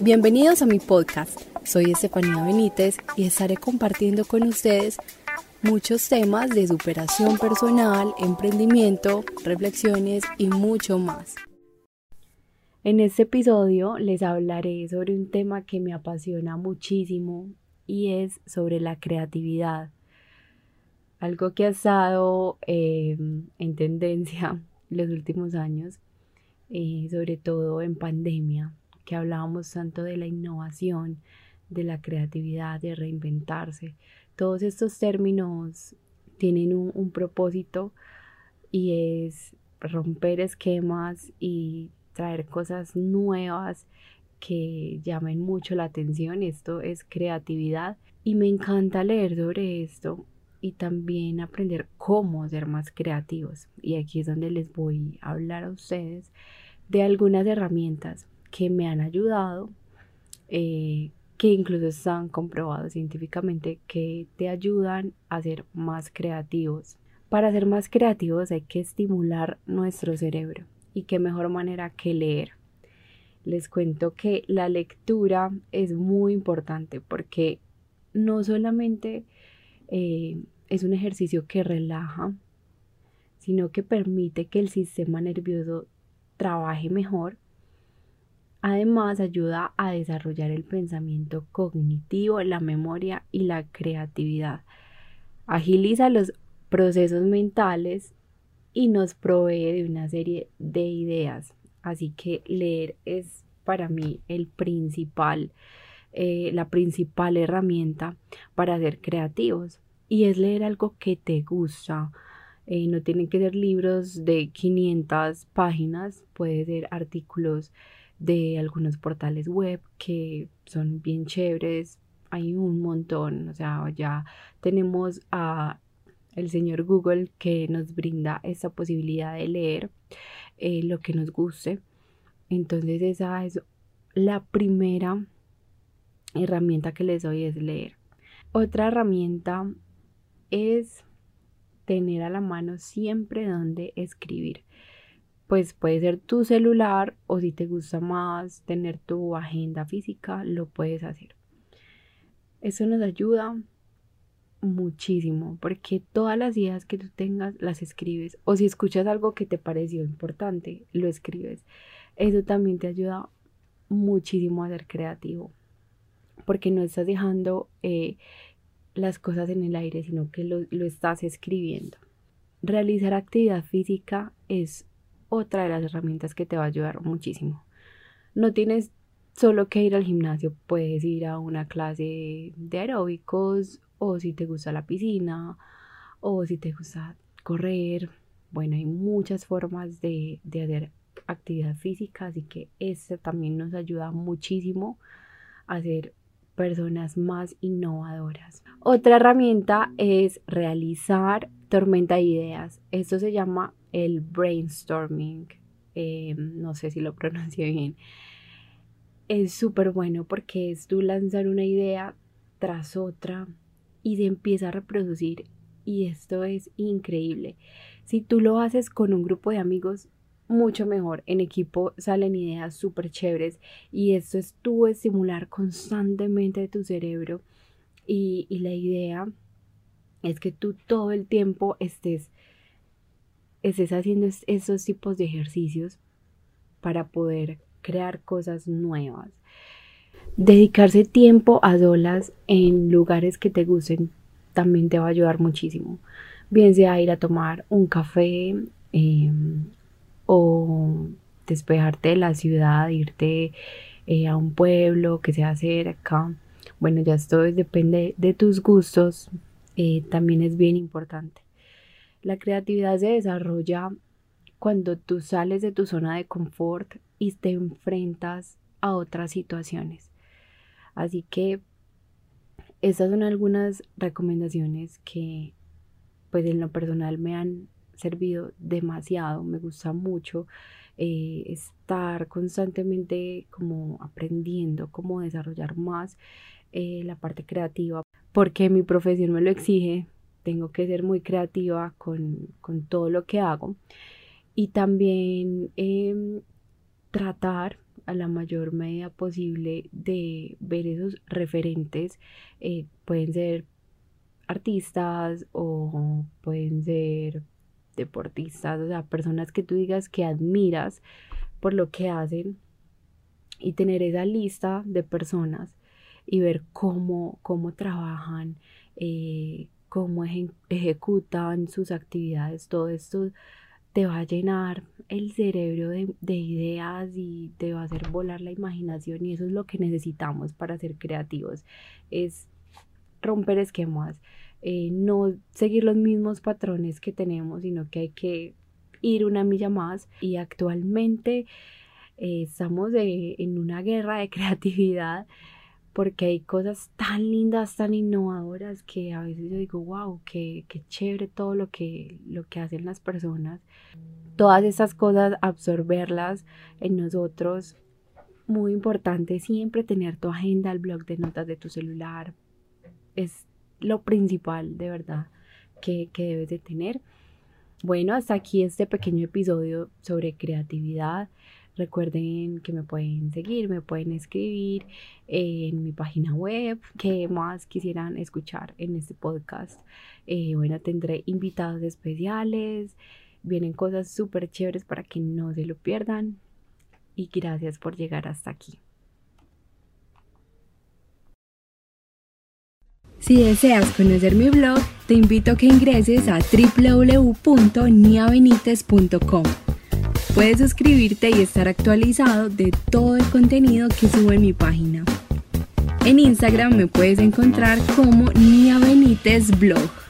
Bienvenidos a mi podcast. Soy Estefanía Benítez y estaré compartiendo con ustedes muchos temas de superación personal, emprendimiento, reflexiones y mucho más. En este episodio les hablaré sobre un tema que me apasiona muchísimo y es sobre la creatividad. Algo que ha estado eh, en tendencia los últimos años, eh, sobre todo en pandemia, que hablábamos tanto de la innovación, de la creatividad, de reinventarse. Todos estos términos tienen un propósito y es romper esquemas y traer cosas nuevas que llamen mucho la atención. Esto es creatividad y me encanta leer sobre esto y también aprender cómo ser más creativos. Y aquí es donde les voy a hablar a ustedes de algunas herramientas que me han ayudado, eh, que incluso están comprobados científicamente que te ayudan a ser más creativos. Para ser más creativos hay que estimular nuestro cerebro y qué mejor manera que leer. Les cuento que la lectura es muy importante porque no solamente eh, es un ejercicio que relaja, sino que permite que el sistema nervioso trabaje mejor. Además, ayuda a desarrollar el pensamiento cognitivo, la memoria y la creatividad. Agiliza los procesos mentales y nos provee de una serie de ideas. Así que leer es para mí el principal, eh, la principal herramienta para ser creativos. Y es leer algo que te gusta. Eh, no tienen que ser libros de 500 páginas, puede ser artículos de algunos portales web que son bien chéveres. Hay un montón, o sea, ya tenemos a el señor Google que nos brinda esa posibilidad de leer eh, lo que nos guste. Entonces esa es la primera herramienta que les doy es leer. Otra herramienta es tener a la mano siempre donde escribir. Pues puede ser tu celular o si te gusta más tener tu agenda física, lo puedes hacer. Eso nos ayuda muchísimo, porque todas las ideas que tú tengas las escribes, o si escuchas algo que te pareció importante, lo escribes. Eso también te ayuda muchísimo a ser creativo, porque no estás dejando eh, las cosas en el aire, sino que lo, lo estás escribiendo. Realizar actividad física es otra de las herramientas que te va a ayudar muchísimo. No tienes solo que ir al gimnasio, puedes ir a una clase de aeróbicos o si te gusta la piscina, o si te gusta correr. Bueno, hay muchas formas de, hacer actividad física, así que esto también nos ayuda muchísimo a ser personas más innovadoras. Otra herramienta es realizar tormenta de ideas. Esto se llama el brainstorming. Em, no sé si lo pronuncio bien. Es súper bueno porque es tú lanzar una idea tras otra y se empieza a reproducir y esto es increíble. Si tú lo haces con un grupo de amigos, mucho mejor. En equipo salen ideas súper chéveres y esto es tú estimular constantemente tu cerebro y, y, la idea es que tú todo el tiempo estés, estés haciendo esos tipos de ejercicios para poder crear cosas nuevas. Dedicarse tiempo a solas en lugares que te gusten también te va a ayudar muchísimo. Bien sea ir a tomar un café em, o despejarte de la ciudad, irte eh, a un pueblo que sea cerca. Bueno, ya esto depende de tus gustos, eh, también es bien importante. La creatividad se desarrolla cuando tú sales de tu zona de confort y te enfrentas a otras situaciones. Así que estas son algunas recomendaciones que pues en lo personal me han servido demasiado, me gusta mucho eh, estar constantemente como aprendiendo cómo desarrollar más eh, la parte creativa, porque mi profesión me lo exige, tengo que ser muy creativa con, todo lo que hago y también em, tratar a la mayor medida posible de ver esos referentes. Eh, pueden ser artistas o pueden ser deportistas, o sea, personas que tú digas que admiras por lo que hacen y tener esa lista de personas y ver cómo, cómo trabajan, eh, cómo ejecutan sus actividades, todo esto te va a llenar el cerebro de, ideas y te va a hacer volar la imaginación y eso es lo que necesitamos para ser creativos, es romper esquemas, eh, no seguir los mismos patrones que tenemos, sino que hay que ir una milla más y actualmente eh, estamos en una guerra de creatividad porque hay cosas tan lindas, tan innovadoras que a veces yo digo, wow, qué, qué chévere todo lo que, lo que hacen las personas. Todas esas cosas, absorberlas en nosotros. Muy importante siempre tener tu agenda, el blog de notas de tu celular. Es lo principal, de verdad, que, que debes de tener. Bueno, hasta aquí este pequeño episodio sobre creatividad. Recuerden que me pueden seguir, me pueden escribir en mi página web, que más quisieran escuchar en este podcast. Eh, bueno, tendré invitados especiales, vienen cosas súper chéveres para que no se lo pierdan. Y gracias por llegar hasta aquí. Si deseas conocer mi blog, te invito a que ingreses a www.niabenites.com Puedes suscribirte y estar actualizado de todo el contenido que subo en mi página. En Instagram me puedes encontrar como Nia Blog.